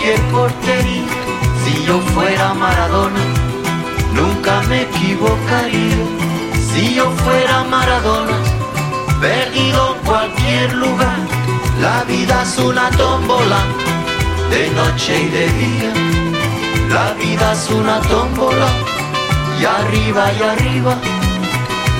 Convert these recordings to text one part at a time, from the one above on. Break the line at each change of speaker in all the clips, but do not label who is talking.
cualquier portería, si yo fuera Maradona, nunca me equivocaría. Si yo fuera Maradona, perdido en cualquier lugar, la vida es una tómbola, de noche y de día. La vida es una tómbola, y arriba y arriba.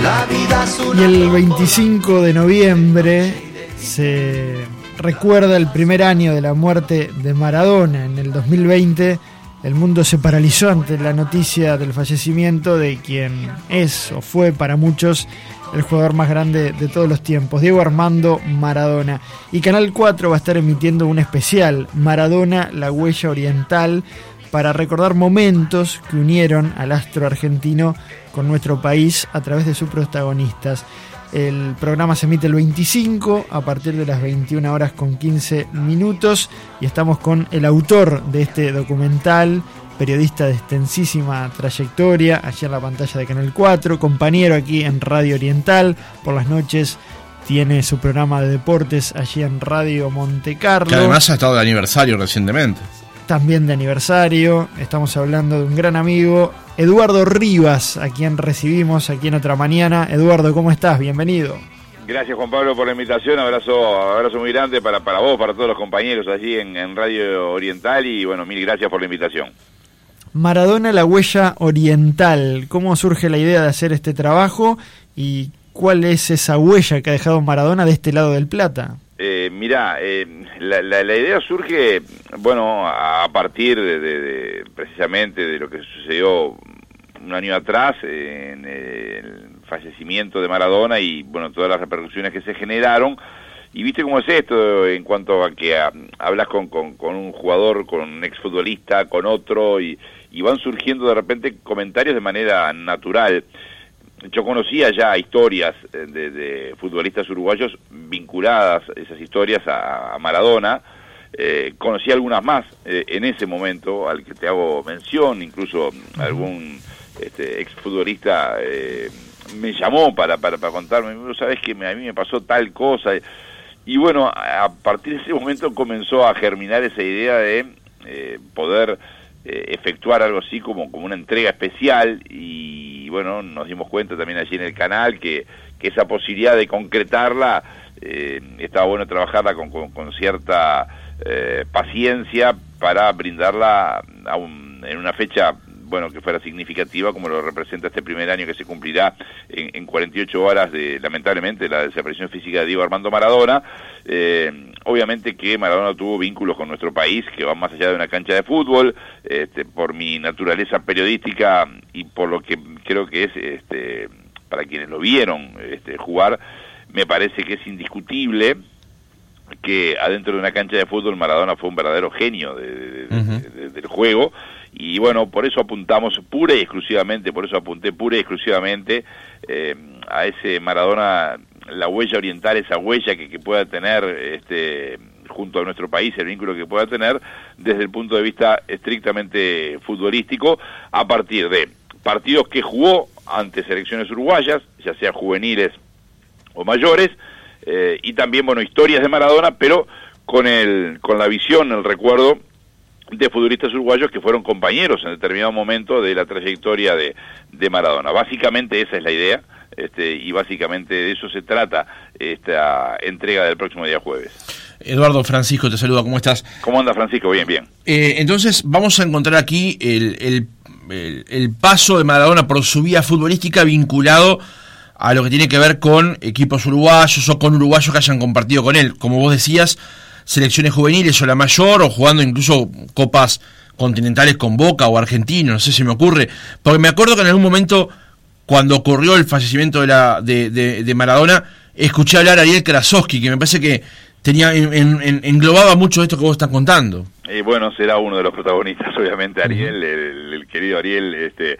La vida es una
Y el
tómbola.
25 de noviembre se recuerda el primer año de la muerte de Maradona. En el 2020 el mundo se paralizó ante la noticia del fallecimiento de quien es o fue para muchos el jugador más grande de todos los tiempos, Diego Armando Maradona. Y Canal 4 va a estar emitiendo un especial, Maradona, la huella oriental, para recordar momentos que unieron al astro argentino con nuestro país a través de sus protagonistas. El programa se emite el 25 a partir de las 21 horas con 15 minutos y estamos con el autor de este documental, periodista de extensísima trayectoria, allí en la pantalla de Canal 4, compañero aquí en Radio Oriental, por las noches tiene su programa de deportes allí en Radio Monte Carlo
Que además ha estado de aniversario recientemente.
También de aniversario. Estamos hablando de un gran amigo, Eduardo Rivas, a quien recibimos aquí en otra mañana. Eduardo, ¿cómo estás? Bienvenido.
Gracias Juan Pablo por la invitación, abrazo, abrazo muy grande para, para vos, para todos los compañeros allí en, en Radio Oriental y bueno, mil gracias por la invitación.
Maradona, la huella oriental. ¿Cómo surge la idea de hacer este trabajo y cuál es esa huella que ha dejado Maradona de este lado del Plata?
Eh, eh, la, la- la idea surge, bueno, a partir de, de- precisamente de lo que sucedió un año atrás eh, en el fallecimiento de Maradona y, bueno, todas las repercusiones que se generaron. Y viste cómo es esto en cuanto a que ah, hablas con, con, un jugador, con un exfutbolista, con otro, y van surgiendo de repente comentarios de manera natural. Yo conocía ya historias eh, de, de futbolistas uruguayos vinculadas, esas historias, a, a Maradona. Eh, conocí algunas más eh, en ese momento, al que te hago mención, incluso algún este, exfutbolista eh, me llamó para, para, para contarme, "Vos sabés que me- a mí me pasó tal cosa. Y bueno, a a partir de ese momento comenzó a germinar esa idea de eh, poder eh, efectuar algo así como, como una entrega especial y bueno, nos dimos cuenta también allí en el canal que, que esa posibilidad de concretarla eh, estaba bueno trabajarla con, con, con cierta eh, paciencia para brindarla a un- en una fecha bueno que fuera significativa como lo representa este primer año que se cumplirá en, en 48 horas de lamentablemente la desaparición física de Diego Armando Maradona. Eh, obviamente que Maradona tuvo vínculos con nuestro país que van más allá de una cancha de fútbol este, por mi naturaleza periodística y por lo que creo que es este, para quienes lo vieron este, jugar me parece que es indiscutible que adentro de una cancha de fútbol Maradona fue un verdadero genio de- del juego y bueno, por eso apuntamos pura y exclusivamente, por eso apunté pura y exclusivamente eh, a ese Maradona, la huella oriental, esa huella que, que pueda tener este junto a nuestro país, el vínculo que pueda tener desde el punto de vista estrictamente futbolístico, a partir de partidos que jugó ante selecciones uruguayas, ya sea juveniles o mayores, eh, y también, bueno, historias de Maradona, pero con, el, con la visión, el recuerdo de futbolistas uruguayos que fueron compañeros en determinado momento de la trayectoria de, de Maradona. Básicamente esa es la idea, este, y básicamente de eso se trata esta entrega del próximo día jueves.
Eduardo Francisco te saluda, ¿cómo estás?
¿Cómo anda Francisco? Bien, bien.
Eh, entonces vamos a encontrar aquí el, el- el- el paso de Maradona por su vía futbolística vinculado a lo que tiene que ver con equipos uruguayos o con uruguayos que hayan compartido con él. Como vos decías, selecciones juveniles o la mayor, o jugando incluso copas continentales con Boca o Argentino, no sé si me ocurre. Porque me acuerdo que en algún momento, cuando ocurrió el fallecimiento de, la, de, de- de Maradona, escuché hablar a Ariel Krasowski, que me parece que tenía en- en- en- englobaba mucho esto que vos estás contando.
Eh, bueno, será uno de los protagonistas, obviamente, Ariel, el, el querido Ariel, este,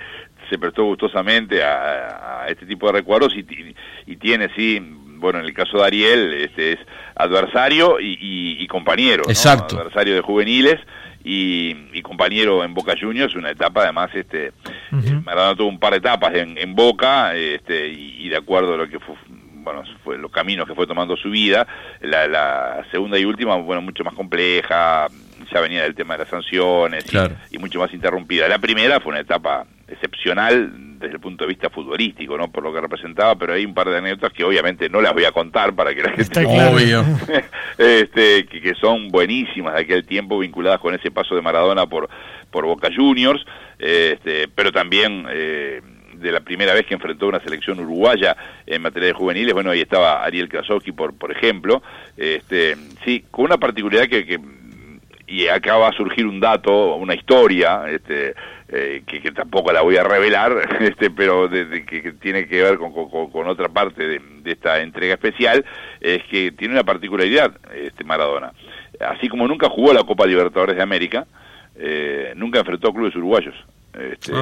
se prestó gustosamente a, a este tipo de recuerdos y, ti- y tiene, sí, bueno, en el caso de Ariel, este es adversario y, y- y compañero, ¿no?
Exacto.
adversario de juveniles y, y compañero en Boca Juniors, una etapa además este Eh, Maradona tuvo un par de etapas en, en Boca este, y, y, de acuerdo a lo que fue, bueno, fue los caminos que fue tomando su vida, la, la segunda y última, bueno, mucho más compleja, ya venía del tema de las sanciones y, y, mucho más interrumpida. La primera fue una etapa excepcional desde el punto de vista futbolístico, ¿no? Por lo que representaba, pero hay un par de anécdotas que obviamente no las voy a contar para que la gente...
Obvio.
este, que, son buenísimas de aquel tiempo vinculadas con ese paso de Maradona por, por Boca Juniors, este, pero también... Eh, de la primera vez que enfrentó una selección uruguaya en materia de juveniles, bueno, ahí estaba Ariel Krasowski, por, por ejemplo, este, sí, con una particularidad que, que y acá va a surgir un dato, una historia, este, eh, que, que, tampoco la voy a revelar, este, pero de, que, tiene que ver con, otra parte de, esta entrega especial, es que tiene una particularidad este Maradona. Así como nunca jugó la Copa Libertadores de América, eh, nunca enfrentó clubes uruguayos. Este,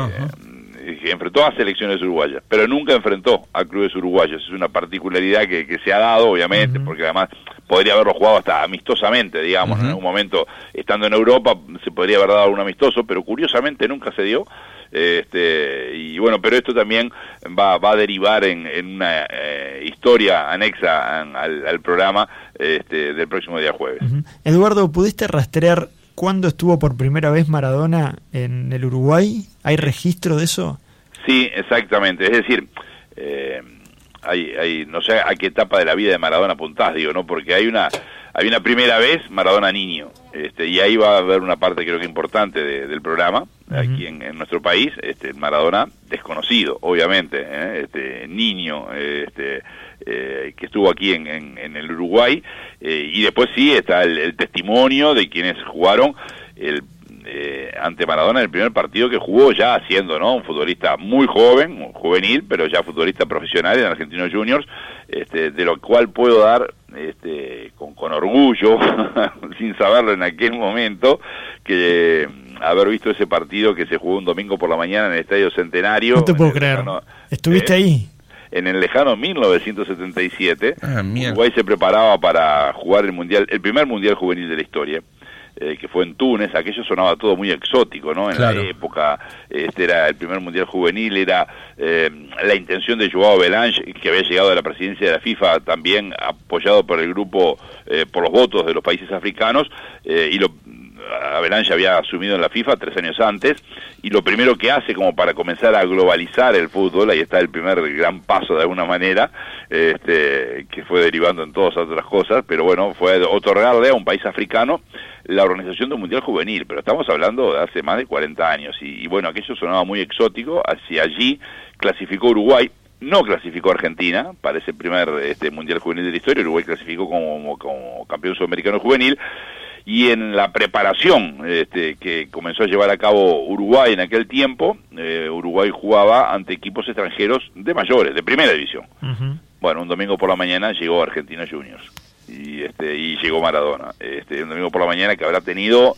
que enfrentó a selecciones uruguayas, pero nunca enfrentó a clubes uruguayos. Es una particularidad que, que se ha dado, obviamente, uh -huh. porque además podría haberlo jugado hasta amistosamente, digamos, uh -huh. en algún momento, estando en Europa, se podría haber dado un amistoso, pero curiosamente nunca se dio. Este, y bueno, pero esto también va, va a derivar en, en una eh, historia anexa al, al programa este, del próximo día jueves. Uh
-huh. Eduardo, ¿pudiste rastrear cuándo estuvo por primera vez Maradona en el Uruguay? ¿Hay registro de eso?
Sí, exactamente. Es decir, eh, hay, hay, no sé a qué etapa de la vida de Maradona apuntás, digo, ¿no? Porque hay una, hay una primera vez Maradona niño, este, y ahí va a haber una parte creo que importante de, del programa, uh -huh. aquí en, en, nuestro país, este, Maradona desconocido, obviamente, ¿eh? este, niño, este, eh, que estuvo aquí en, en, en el Uruguay, eh, y después sí está el, el, testimonio de quienes jugaron el eh, ante Maradona el primer partido que jugó ya siendo ¿no? un futbolista muy joven, juvenil, pero ya futbolista profesional en Argentinos Juniors, este, de lo cual puedo dar este, con, con orgullo, sin saberlo en aquel momento, que haber visto ese partido que se jugó un domingo por la mañana en el Estadio Centenario.
No te puedo creer. Lejano, ¿Estuviste eh, ahí?
En el lejano 1977, ah, Uruguay se preparaba para jugar el mundial, el primer mundial juvenil de la historia. Eh, que fue en Túnez, aquello sonaba todo muy exótico, ¿no? En claro. la época, este era el primer mundial juvenil, era eh, la intención de Joao Belange, que había llegado a la presidencia de la FIFA, también apoyado por el grupo, eh, por los votos de los países africanos, eh, y lo, Avalanche había asumido en la FIFA tres años antes, y lo primero que hace como para comenzar a globalizar el fútbol, ahí está el primer gran paso de alguna manera, este, que fue derivando en todas otras cosas, pero bueno, fue otorgarle a un país africano la organización del Mundial Juvenil, pero estamos hablando de hace más de 40 años, y, y bueno, aquello sonaba muy exótico, hacia allí clasificó Uruguay, no clasificó Argentina para ese primer este, Mundial Juvenil de la historia, Uruguay clasificó como, como campeón sudamericano juvenil, y en la preparación este, que comenzó a llevar a cabo Uruguay en aquel tiempo, eh, Uruguay jugaba ante equipos extranjeros de mayores, de primera división. Uh -huh. Bueno, un domingo por la mañana llegó Argentina Juniors y este y llegó Maradona. Este un domingo por la mañana que habrá tenido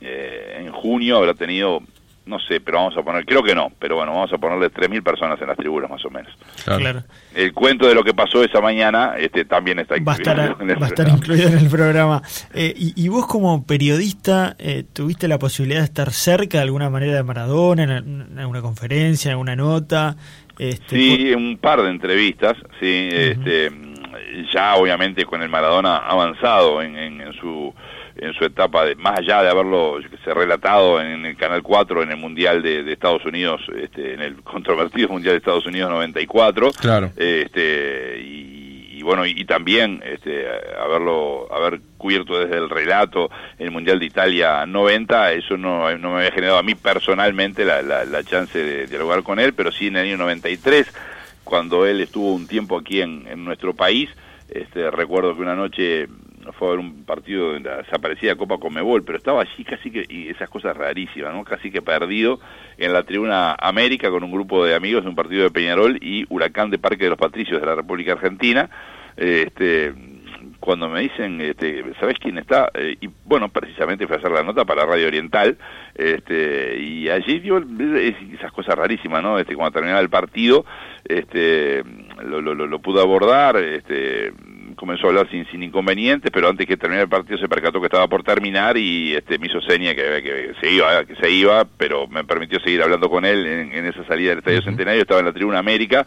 eh, en junio habrá tenido no sé, pero vamos a poner, creo que no, pero bueno, vamos a ponerle 3.000 personas en las tribunas más o menos.
Claro.
El cuento de lo que pasó esa mañana este también está
va incluido, estar, en el va a estar incluido en el programa. Eh, y, y, vos como periodista, eh, ¿tuviste la posibilidad de estar cerca de alguna manera de Maradona, en, alguna conferencia, en alguna nota?
Este, sí, por... un par de entrevistas, sí, uh -huh. este, ya obviamente con el Maradona avanzado en, en, en su en su etapa, de, más allá de haberlo se relatado en, el Canal 4 en el Mundial de, de Estados Unidos, este, en el controvertido Mundial de Estados Unidos 94,
claro.
este, y, y bueno, y, y, también este, haberlo, haber cubierto desde el relato en el Mundial de Italia 90, eso no, no me había generado a mí personalmente la, la, la chance de dialogar con él, pero sí en el año 93, cuando él estuvo un tiempo aquí en, en nuestro país, este, recuerdo que una noche fue a ver un partido de la desaparecida Copa Comebol, pero estaba allí casi que, y esas cosas rarísimas, ¿no? Casi que perdido en la tribuna América con un grupo de amigos de un partido de Peñarol y Huracán de Parque de los Patricios de la República Argentina. Este, cuando me dicen, este, ¿sabes quién está? Eh, y bueno, precisamente fui a hacer la nota para Radio Oriental, este, y allí dio esas cosas rarísimas, ¿no? Este, cuando terminaba el partido, este, lo, lo, lo, lo pude abordar, este, comenzó a hablar sin, sin inconvenientes, pero antes que terminar el partido se percató que estaba por terminar y este, me hizo seña que, que se iba, que se iba, pero me permitió seguir hablando con él en, en esa salida del Estadio Centenario, estaba en la tribuna América,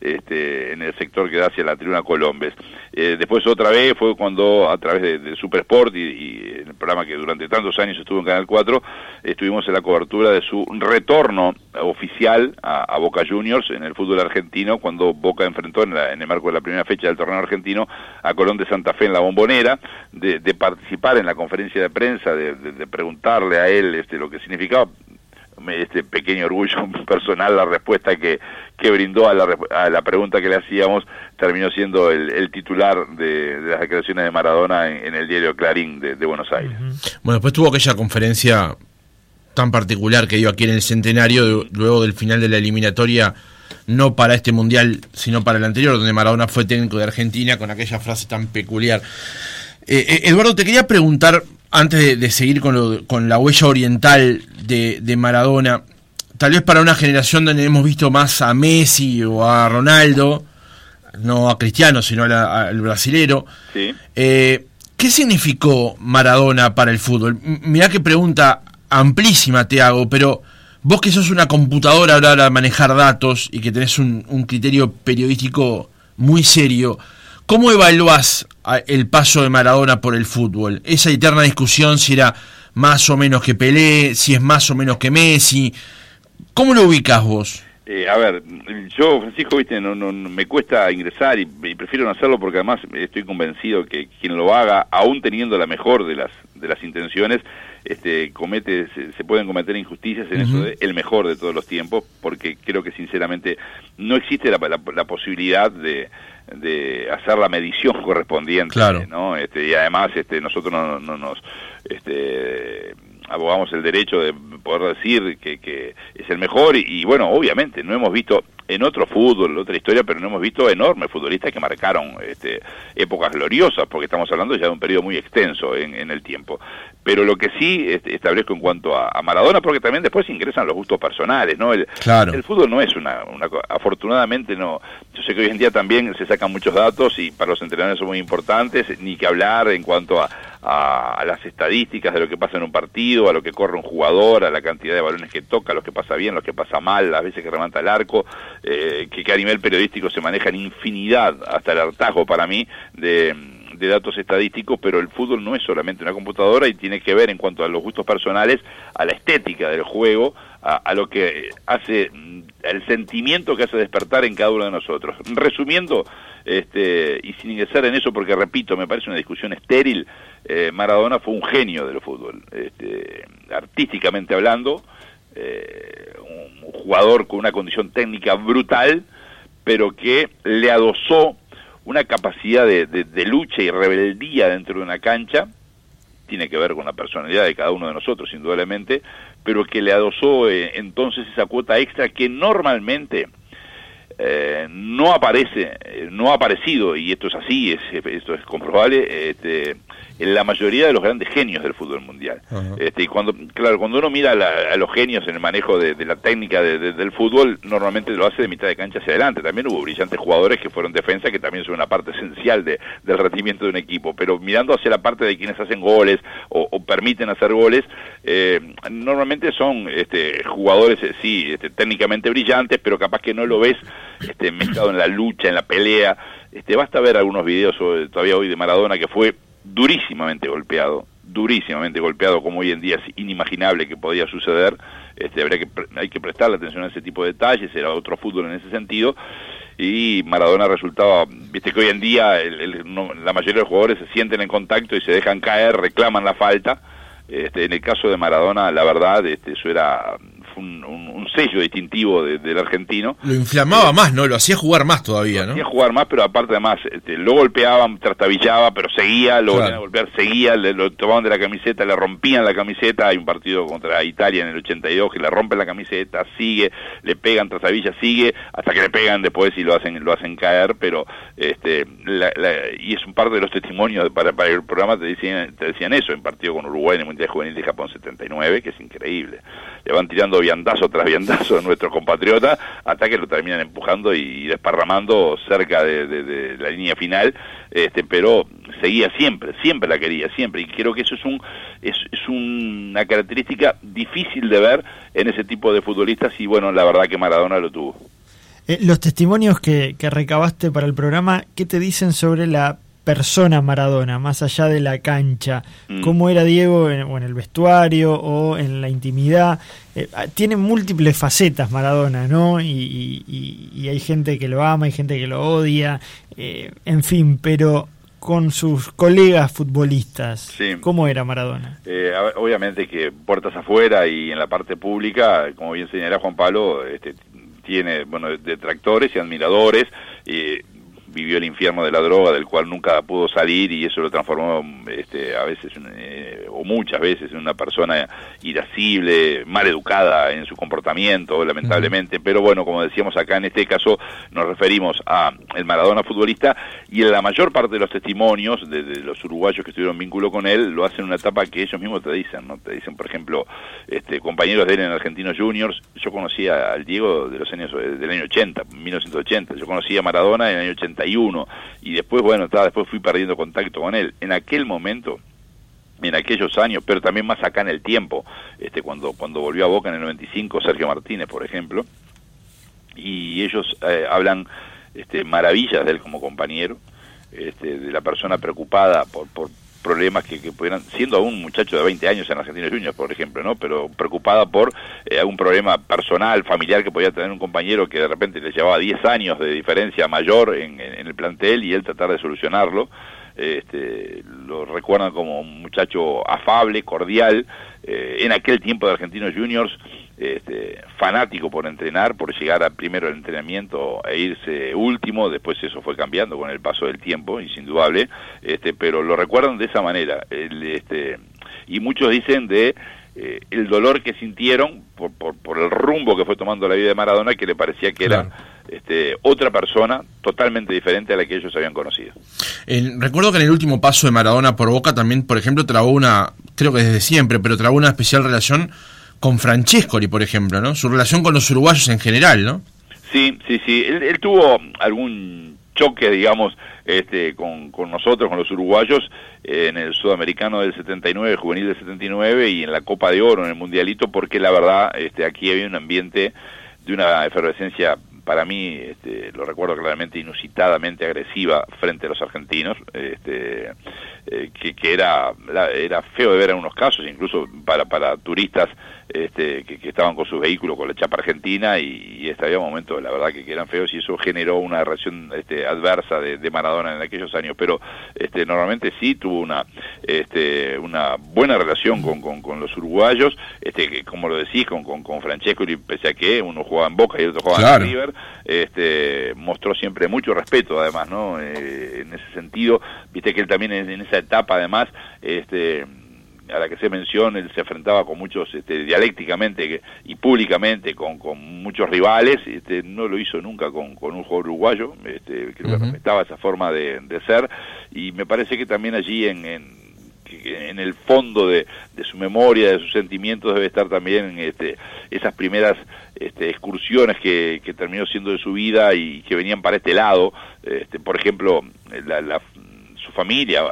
este, en el sector que da hacia la tribuna Colombes. Eh, después otra vez fue cuando a través de, de Super Sport y, y, el programa que durante tantos años estuvo en Canal 4, estuvimos en la cobertura de su retorno oficial a, Boca Juniors en el fútbol argentino cuando Boca enfrentó en, la, en, el marco de la primera fecha del torneo argentino a Colón de Santa Fe en la bombonera, de, de participar en la conferencia de prensa, de, de, preguntarle a él este, lo que significaba este pequeño orgullo personal la respuesta que, que brindó a la, a la pregunta que le hacíamos terminó siendo el, titular de, las declaraciones de Maradona en, el diario Clarín de, Buenos Aires.
Bueno, después tuvo aquella conferencia tan particular que dio aquí en el centenario, luego del final de la eliminatoria, no para este mundial, sino para el anterior, donde Maradona fue técnico de Argentina, con aquella frase tan peculiar. Eh, eh, Eduardo, te quería preguntar, antes de, de seguir con, lo, con, la huella oriental de, de, Maradona, tal vez para una generación donde hemos visto más a Messi o a Ronaldo, no a Cristiano, sino al brasilero,
sí.
eh, ¿qué significó Maradona para el fútbol? Mirá qué pregunta amplísima te hago, pero vos que sos una computadora ahora a manejar datos y que tenés un, un criterio periodístico muy serio, ¿Cómo evaluás el paso de Maradona por el fútbol? Esa eterna discusión si era más o menos que Pelé, si es más o menos que Messi. ¿Cómo lo ubicas vos?
Eh, a ver, yo, Francisco, viste, no, no, me cuesta ingresar y, y, prefiero no hacerlo porque además estoy convencido que quien lo haga, aún teniendo la mejor de las de las intenciones, este, comete, se, se pueden cometer injusticias en uh -huh. eso de el mejor de todos los tiempos, porque creo que sinceramente no existe la, la, la posibilidad de, de hacer la medición correspondiente,
claro.
¿no? Este, y además este, nosotros no, no nos este, abogamos el derecho de poder decir que, que es el mejor y, y, bueno, obviamente no hemos visto en otro fútbol, otra historia, pero no hemos visto enormes futbolistas que marcaron este, épocas gloriosas, porque estamos hablando ya de un periodo muy extenso en, en el tiempo. Pero lo que sí este, establezco en cuanto a, a, Maradona, porque también después ingresan los gustos personales, ¿no? El,
claro.
el fútbol no es una, una, afortunadamente no, yo sé que hoy en día también se sacan muchos datos y para los entrenadores son muy importantes, ni que hablar en cuanto a, a, a, las estadísticas de lo que pasa en un partido, a lo que corre un jugador, a la cantidad de balones que toca, a lo que pasa bien, lo que pasa mal, las veces que remata el arco, eh, que, que, a nivel periodístico se manejan infinidad, hasta el hartazgo para mí, de, de, datos estadísticos, pero el fútbol no es solamente una computadora y tiene que ver en cuanto a los gustos personales, a la estética del juego, a, a lo que hace el sentimiento que hace despertar en cada uno de nosotros. Resumiendo, este, y sin ingresar en eso, porque repito, me parece una discusión estéril, eh, Maradona fue un genio del fútbol, este, artísticamente hablando, eh, un jugador con una condición técnica brutal, pero que le adosó una capacidad de, de, lucha y rebeldía dentro de una cancha, tiene que ver con la personalidad de cada uno de nosotros, indudablemente, pero que le adosó eh, entonces esa cuota extra que normalmente eh, no aparece, eh, no ha aparecido, y esto es así, es, esto es comprobable, este, la mayoría de los grandes genios del fútbol mundial. Uh -huh. este, y cuando, claro, cuando uno mira la, a los genios en el manejo de, de la técnica de, de, del fútbol, normalmente lo hace de mitad de cancha hacia adelante. También hubo brillantes jugadores que fueron defensa, que también son una parte esencial de, del rendimiento de un equipo. Pero mirando hacia la parte de quienes hacen goles o, o permiten hacer goles, eh, normalmente son este, jugadores, eh, sí, este, técnicamente brillantes, pero capaz que no lo ves este, mezclado en la lucha, en la pelea. Este, basta ver algunos videos todavía hoy de Maradona que fue durísimamente golpeado, durísimamente golpeado, como hoy en día es inimaginable que podía suceder. Este, habría que, hay que prestarle atención a ese tipo de detalles, era otro fútbol en ese sentido. Y Maradona resultaba, viste que hoy en día el, no, la mayoría de los jugadores se sienten en contacto y se dejan caer, reclaman la falta. Este, en el caso de Maradona, la verdad, este, eso era un, un, un sello distintivo de, del argentino.
Lo inflamaba eh, más, ¿no? Lo hacía jugar más todavía, ¿no?
Lo hacía jugar más, pero aparte además, este, lo golpeaban, trastabillaba, pero seguía, lo claro. a golpear, seguía, le, lo tomaban de la camiseta, le rompían la camiseta, hay un partido contra Italia en el 82 que le rompen la camiseta, sigue, le pegan, trastabilla, sigue, hasta que le pegan después y lo hacen, lo hacen caer, pero este, la, la, y es un par de los testimonios para, para el programa te decían, te decían eso, en partido con Uruguay en el Mundial Juvenil de Japón 79, que es increíble. Le van tirando viandazo tras viandazo a nuestro compatriota hasta que lo terminan empujando y desparramando cerca de, la línea final, este, pero seguía siempre, siempre la quería, siempre, y creo que eso es, un, es, es una característica difícil de ver en ese tipo de futbolistas y bueno, la verdad que Maradona lo tuvo.
Eh, los testimonios que, que recabaste para el programa, ¿qué te dicen sobre la persona Maradona, más allá de la cancha, mm. cómo era Diego en, o en el vestuario o en la intimidad. Eh, ah, tiene múltiples facetas Maradona, ¿no? Y, hay gente que lo ama, hay gente que lo odia, eh, en fin, pero con sus colegas futbolistas, ¿cómo era Maradona?
Eh, obviamente que puertas afuera y en la parte pública, como bien señala Juan Pablo, este, tiene bueno detractores y admiradores. y vivió el infierno de la droga del cual nunca pudo salir y eso lo transformó este, a veces eh, o muchas veces en una persona irascible, mal educada en su comportamiento, lamentablemente. Pero bueno, como decíamos acá en este caso, nos referimos a el Maradona futbolista y en la mayor parte de los testimonios de, los uruguayos que estuvieron vínculo con él lo hacen en una etapa que ellos mismos te dicen, ¿no? Te dicen, por ejemplo, este, compañeros de él en Argentinos Juniors. Yo conocía al Diego de los años del año 80, 1980. Yo conocía a Maradona en el año 80 y después, bueno, después fui perdiendo contacto con él. En aquel momento, en aquellos años, pero también más acá en el tiempo, este, cuando, cuando volvió a Boca en el 95, Sergio Martínez, por ejemplo, y ellos eh, hablan este, maravillas de él como compañero, este, de la persona preocupada por, por, problemas que, pudieran, siendo aún un muchacho de 20 años en Argentina Juniors, por ejemplo, ¿no? Pero preocupada por eh, algún problema personal, familiar que podía tener un compañero que de repente le llevaba 10 años de diferencia mayor en, en, el plantel y él tratar de solucionarlo. Este, lo recuerdan como un muchacho afable, cordial. Eh, en aquel tiempo de Argentinos Juniors este, fanático por entrenar, por llegar a primero el entrenamiento e irse último, después eso fue cambiando con el paso del tiempo, es indudable, este, pero lo recuerdan de esa manera. este, y muchos dicen de eh, el dolor que sintieron por, por, el rumbo que fue tomando la vida de Maradona, que le parecía que era este, otra persona totalmente diferente a la que ellos habían conocido.
recuerdo que en el último paso de Maradona por Boca también, por ejemplo, trabó una, creo que desde siempre, pero trabó una especial relación con Francescoli, por ejemplo, ¿no? Su relación con los uruguayos en general, ¿no?
Sí, sí, sí. Él, tuvo algún choque, digamos, este, con, nosotros, con los uruguayos, en el sudamericano del 79, el juvenil del 79 y en la Copa de Oro, en el Mundialito, porque la verdad, este, aquí había un ambiente de una efervescencia para mí, este, lo recuerdo claramente, inusitadamente agresiva frente a los argentinos, este, eh, que, que era, era feo de ver en unos casos, incluso para, para turistas este, que, estaban con sus vehículos con la chapa argentina y, y este, había momentos, la verdad, que, eran feos y eso generó una reacción este, adversa de, Maradona en aquellos años, pero este, normalmente sí tuvo una, este, una buena relación con, con, los uruguayos, este, como lo decís, con, con, con Francesco, y pese a que uno jugaba en Boca y otro jugaba en River, este, mostró siempre mucho respeto, además, ¿no? Eh, en ese sentido, viste que él también en, esa etapa, además, este a la que se menciona, él se enfrentaba con muchos, este, dialécticamente y públicamente, con, con muchos rivales, este, no lo hizo nunca con, con un jugador uruguayo, este, creo que respetaba esa forma de, de, ser, y me parece que también allí en, en en el fondo de, de, su memoria, de sus sentimientos, debe estar también este, esas primeras este, excursiones que, que terminó siendo de su vida y que venían para este lado. Este, por ejemplo, la, la, su familia,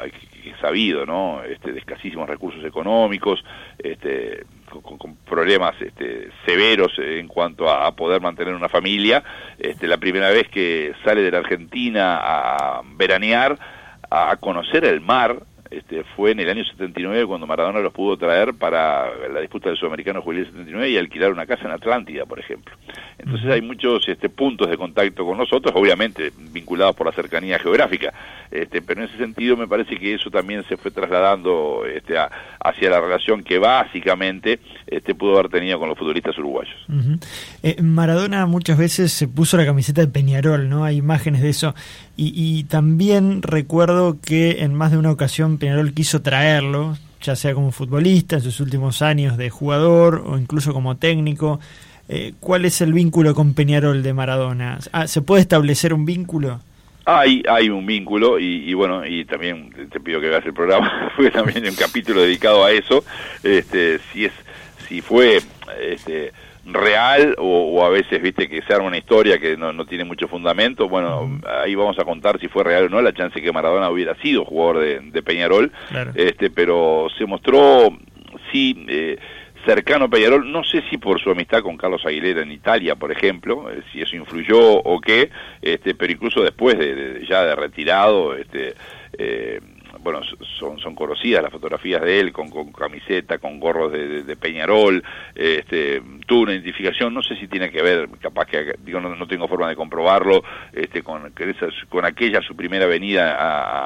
sabido, ¿no? Este, de escasísimos recursos económicos, este, con, problemas este, severos en cuanto a, poder mantener una familia. Este, la primera vez que sale de la Argentina a veranear, a conocer el mar, este, fue en el año 79 cuando Maradona los pudo traer para la disputa del Sudamericano Juvenil 79 y alquilar una casa en Atlántida, por ejemplo. Entonces hay muchos este, puntos de contacto con nosotros, obviamente vinculados por la cercanía geográfica, este, pero en ese sentido me parece que eso también se fue trasladando este, hacia la relación que básicamente este, pudo haber tenido con los futbolistas uruguayos.
Eh, Maradona muchas veces se puso la camiseta de Peñarol, ¿no? Hay imágenes de eso. Y, también recuerdo que en más de una ocasión Peñarol quiso traerlo, ya sea como futbolista en sus últimos años de jugador o incluso como técnico. Eh, ¿Cuál es el vínculo con Peñarol de Maradona? Ah, ¿Se puede establecer un vínculo?
Hay, hay un vínculo y, bueno, y también te pido que hagas el programa, fue también un capítulo dedicado a eso, este, si es, si fue, este, real o, a veces viste que se arma una historia que no, tiene mucho fundamento bueno ahí vamos a contar si fue real o no la chance que Maradona hubiera sido jugador de, Peñarol. Este pero se mostró sí eh, cercano a Peñarol. No sé si por su amistad con Carlos Aguilera en Italia por ejemplo eh, si eso influyó o qué este pero incluso después de, ya de retirado este eh, bueno, son, son conocidas las fotografías de él con, con camiseta, con gorros de, Peñarol, este, tuvo una identificación, no sé si tiene que ver, capaz que, digo, no, tengo forma de comprobarlo, este, con, con aquella su primera venida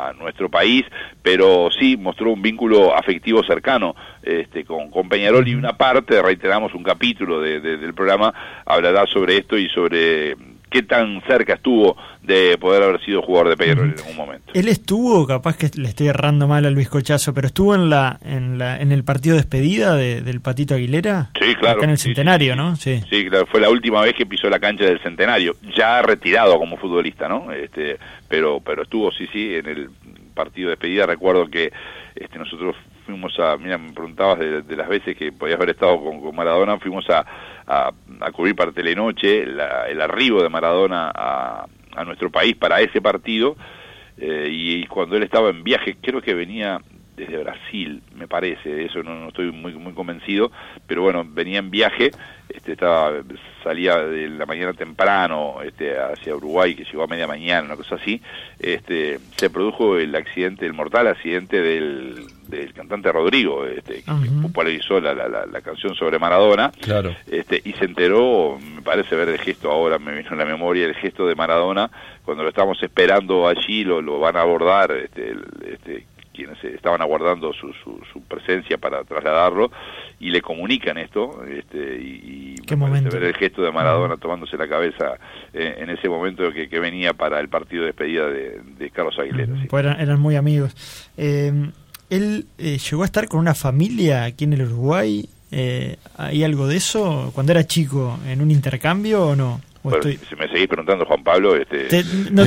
a, nuestro país, pero sí mostró un vínculo afectivo cercano este, con, con Peñarol y una parte, reiteramos un capítulo del programa, hablará sobre esto y sobre qué tan cerca estuvo de poder haber sido jugador de Peñarol en algún momento.
Él estuvo, capaz que le estoy errando mal a Luis Cochazo, pero estuvo en la en, la, en el partido de despedida del Patito Aguilera.
Sí, claro.
en el Centenario, ¿no?
Sí. Sí, claro, fue la última vez que pisó la cancha del Centenario, ya retirado como futbolista, ¿no? Este, pero pero estuvo sí, sí, en el partido de despedida, recuerdo que este nosotros fuimos a, mira, me preguntabas de, las veces que podías haber estado con, Maradona, fuimos a, a, cubrir para Telenoche el arribo de Maradona a, a nuestro país para ese partido, eh, y, cuando él estaba en viaje, creo que venía desde Brasil, me parece, de eso no, no, estoy muy muy convencido, pero bueno, venía en viaje, este estaba salía de la mañana temprano este hacia Uruguay que llegó a media mañana, una cosa así, este se produjo el accidente, el mortal accidente del, del cantante Rodrigo, este que popularizó la, la, la, canción sobre Maradona.
Claro.
Este y se enteró, me parece ver el gesto ahora me vino en la memoria el gesto de Maradona cuando lo estábamos esperando allí lo, lo van a abordar este, este quienes estaban aguardando su, su, presencia para trasladarlo y le comunican esto este, y,
¿Qué momento?
ver el gesto de Maradona tomándose la cabeza eh, en ese momento que, que, venía para el partido de despedida de, Carlos Aguilera.
Pues eran, muy amigos. Eh, él eh, llegó a estar con una familia aquí en el Uruguay. ¿Hay algo de eso cuando era chico en un intercambio o no?
Si me seguís preguntando, Juan Pablo, este...
no,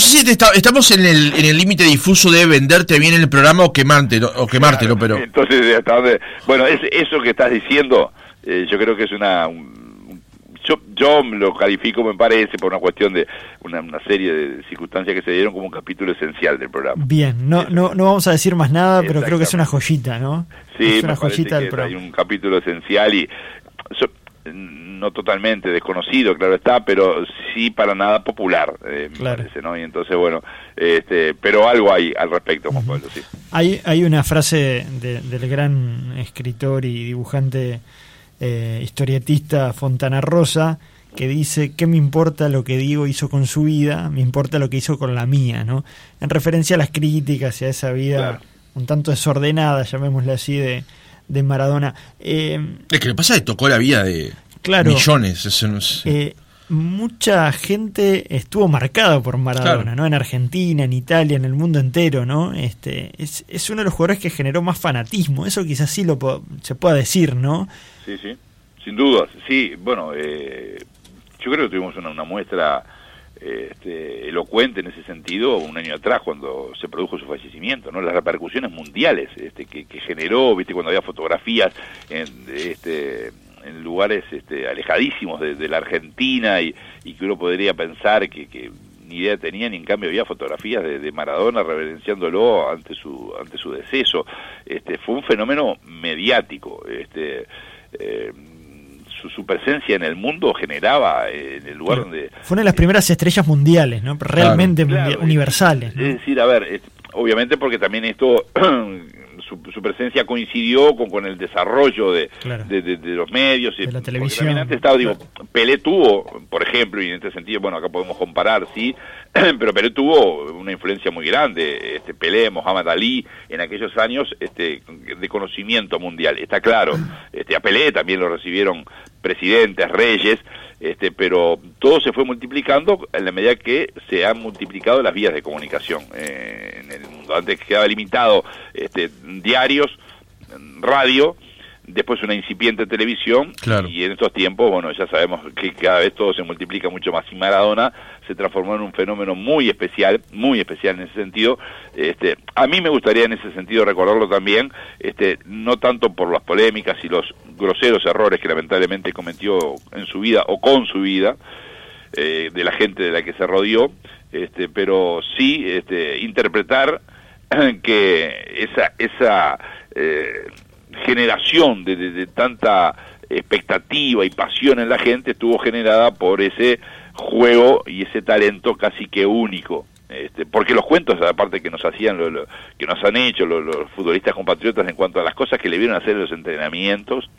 sé si estamos en el en el límite difuso de venderte bien el programa o quemártelo, o quemártelo pero...
Entonces, hasta dónde... Bueno, es, eso que estás diciendo, eh, yo creo que es una... yo, yo lo califico, me parece, por una cuestión de una, serie de circunstancias que se dieron como un capítulo esencial del programa.
Bien, no, no, no vamos a decir más nada, pero creo que es una joyita, ¿no?
Sí, es una joyita del programa. Hay un capítulo esencial y no totalmente desconocido, claro está, pero sí para nada popular, eh, me parece, ¿no? Y entonces, bueno, este, pero algo hay al respecto, Juan Pablo, sí.
Hay, hay una frase del gran escritor y dibujante eh, historietista Fontana Rosa que dice, ¿qué me importa lo que digo hizo con su vida? Me importa lo que hizo con la mía, ¿no? En referencia a las críticas y a esa vida un tanto desordenada, llamémosle así, de, de Maradona.
Eh, es que le pasa que tocó la vida de millones.
Eh, mucha gente estuvo marcada por Maradona, ¿no? En Argentina, en Italia, en el mundo entero, ¿no? Este, es, es uno de los jugadores que generó más fanatismo. Eso quizás sí lo se pueda decir, ¿no?
Sí, sí, sin dudas. Sí, bueno, eh, yo creo que tuvimos una, una muestra este, elocuente en ese sentido un año atrás cuando se produjo su fallecimiento, ¿no? Las repercusiones mundiales este, que, generó, viste, cuando había fotografías en, este, en lugares este, alejadísimos de, la Argentina y, que uno podría pensar que, ni idea tenía, ni en cambio había fotografías de, Maradona reverenciándolo ante su, ante su deceso. Este, fue un fenómeno mediático. Este, eh, su, presencia en el mundo generaba eh, en el lugar donde...
Fue una de las primeras estrellas mundiales, ¿no? Realmente universales.
Es decir, a ver, obviamente porque también esto su, presencia coincidió con, con el desarrollo de, de, los medios.
De la televisión.
Antes estaba, digo, Pelé tuvo, por ejemplo, y en este sentido, bueno, acá podemos comparar, sí, pero Pelé tuvo una influencia muy grande. Este, Pelé, Mohamed Ali, en aquellos años este, de conocimiento mundial, está claro. Este, a Pelé también lo recibieron presidentes, reyes, este, pero todo se fue multiplicando en la medida que se han multiplicado las vías de comunicación eh, en el mundo. Antes quedaba limitado este, diarios, radio, después una incipiente televisión, y en estos tiempos, bueno, ya sabemos que cada vez todo se multiplica mucho más, y Maradona se transformó en un fenómeno muy especial, muy especial en ese sentido. Este, a mí me gustaría en ese sentido recordarlo también, este, no tanto por las polémicas y los groseros errores que lamentablemente cometió en su vida o con su vida, eh, de la gente de la que se rodeó, este, pero sí este, interpretar que esa, esa eh, generación de, de, tanta expectativa y pasión en la gente estuvo generada por ese juego y ese talento casi que único. Este, porque los cuentos, aparte que nos hacían, lo, que nos han hecho los, los, futbolistas compatriotas en cuanto a las cosas que le vieron hacer en los entrenamientos,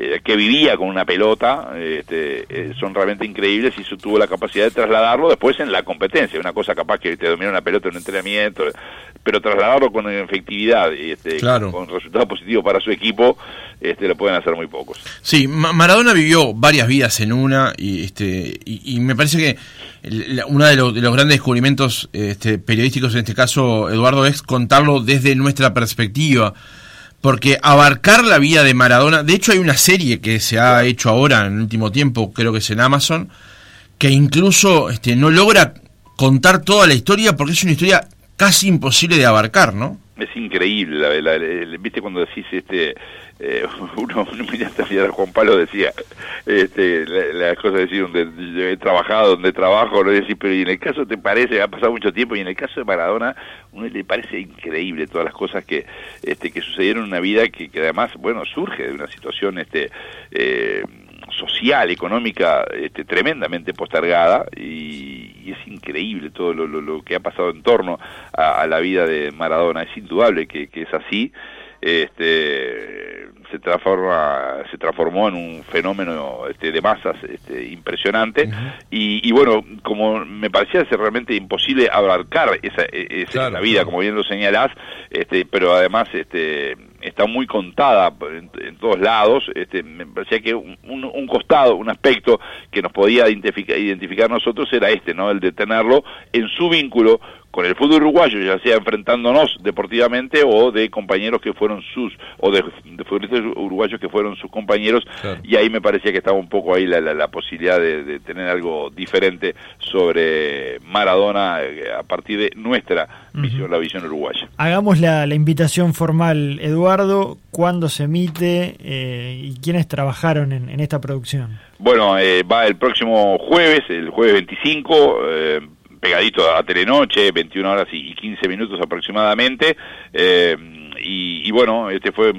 eh, que vivía con una pelota, este, eh, son realmente increíbles y tuvo la capacidad de trasladarlo después en la competencia, una cosa capaz que te domina una pelota en un entrenamiento, pero trasladarlo con efectividad y este, con resultados positivos para su equipo, este, lo pueden hacer muy pocos.
Sí, Maradona vivió varias vidas en una y, este, y, me parece que uno de, los, de los grandes descubrimientos este, periodísticos en este caso, Eduardo, es contarlo desde nuestra perspectiva porque abarcar la vida de Maradona, de hecho hay una serie que se ha hecho ahora en el último tiempo, creo que es en Amazon, que incluso este, no logra contar toda la historia porque es una historia casi imposible de abarcar, ¿no?
Es increíble, la, viste cuando decís este eh, uno, uno Juan Pablo decía este, las cosas decir donde he trabajado, donde trabajo, no decir, pero y en el caso te parece, ha pasado mucho tiempo, y en el caso de Maradona, uno le parece increíble todas las cosas que, este, que sucedieron en una vida que, que además, bueno, surge de una situación este, eh, social, económica, este, tremendamente postergada, y, es increíble todo lo, lo, que ha pasado en torno a, la vida de Maradona, es indudable que, que es así, este, se transforma se transformó en un fenómeno este, de masas este, impresionante. Y, bueno como me parecía ser realmente imposible abarcar esa, e, esa la vida como bien lo señalás este, pero además este está muy contada en, todos lados este, me parecía que un, un, costado un aspecto que nos podía identificar, identificar nosotros era este no el de tenerlo en su vínculo con el fútbol uruguayo, ya sea enfrentándonos deportivamente o de compañeros que fueron sus, o de, futbolistas uruguayos que fueron sus compañeros, y ahí me parecía que estaba un poco ahí la, la, posibilidad de, tener algo diferente sobre Maradona eh, a partir de nuestra visión, la visión uruguaya.
Hagamos la, la invitación formal, Eduardo, ¿cuándo se emite eh, y quiénes trabajaron en, en esta producción?
Bueno, eh, va el próximo jueves, el jueves 25, eh, pegadito a Telenoche, 21 horas y 15 minutos aproximadamente. Eh, y, y, bueno, este fue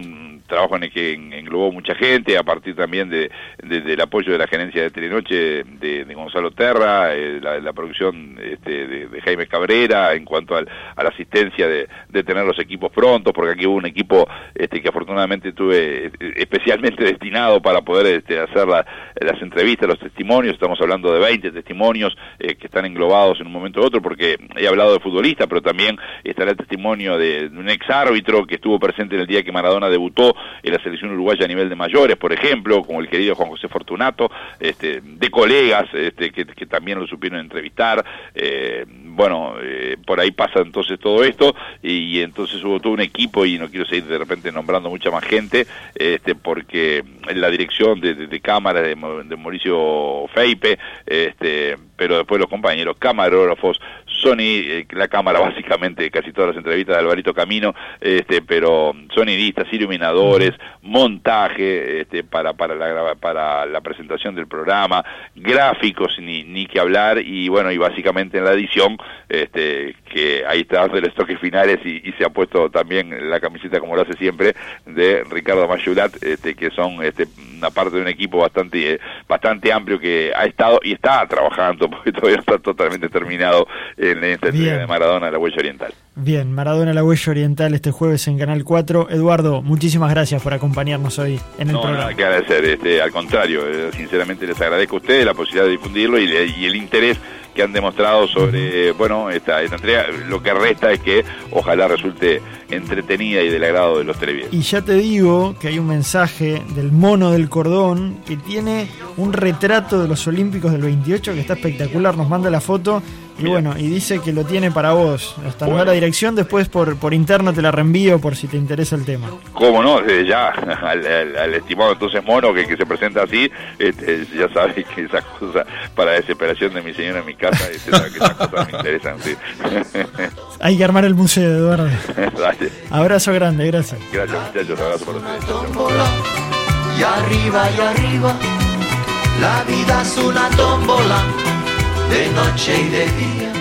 trabajo en el que englobó mucha gente, a partir también de, del apoyo de la gerencia de Telenoche de, Gonzalo Terra, eh, la, producción este, de, Jaime Cabrera, en cuanto al, a la asistencia de, tener los equipos prontos, porque aquí hubo un equipo este, que afortunadamente tuve eh, especialmente destinado para poder este, hacer las entrevistas, los testimonios, estamos hablando de 20 testimonios eh, que están englobados en un momento u otro, porque he hablado de futbolista, pero también estará el testimonio de un ex árbitro que estuvo presente en el día que Maradona debutó en la selección uruguaya a nivel de mayores, por ejemplo, como el querido Juan José Fortunato, este, de colegas este, que, también lo supieron entrevistar. Eh, bueno, eh, por ahí pasa entonces todo esto y, entonces hubo todo un equipo y no quiero seguir de repente nombrando mucha más gente, este, porque la dirección de, de, cámara de, de, Mauricio Feipe, este, pero después los compañeros camarógrafos, Sony, eh, la cámara básicamente, casi todas las entrevistas de Alvarito Camino, este, pero sonidistas, iluminadores, montaje este, para, para, la, para la presentación del programa, gráficos, ni, ni que hablar, y bueno, y básicamente en la edición, este, que ahí está los toques finales y, se ha puesto también la camiseta, como lo hace siempre, de Ricardo Mayulat, este, que son este, una parte de un equipo bastante, eh, bastante amplio que ha estado y está trabajando, porque todavía está totalmente terminado en esta de Maradona, la huella oriental.
Bien, Maradona, la huella oriental, este jueves en Canal 4. Eduardo, muchísimas gracias por acompañarnos hoy en el
no,
programa.
Nada que agradecer, este, al contrario, eh, sinceramente les agradezco a ustedes la posibilidad de difundirlo y, y el interés que han demostrado sobre, bueno, esta, esta entrega. Lo que resta es que ojalá resulte entretenida y del agrado de los televidentes.
Y ya te digo que hay un mensaje del mono del cordón que tiene un retrato de los Olímpicos del 28 que está espectacular, nos manda la foto Y bueno, y dice que lo tiene para vos. Hasta no la dirección, después por, por interno te la reenvío por si te interesa el tema.
¿Cómo no? Desde ya, al, estimado entonces mono que, que se presenta así, este, ya sabes que esas cosas para desesperación de mi señora en mi casa, este, que esas cosas me interesan, sí.
Hay que armar el museo, Eduardo. Abrazo grande, gracias.
Gracias, muchachos. Abrazo para ustedes.
Y arriba y arriba, la vida es una tómbola de noche y de día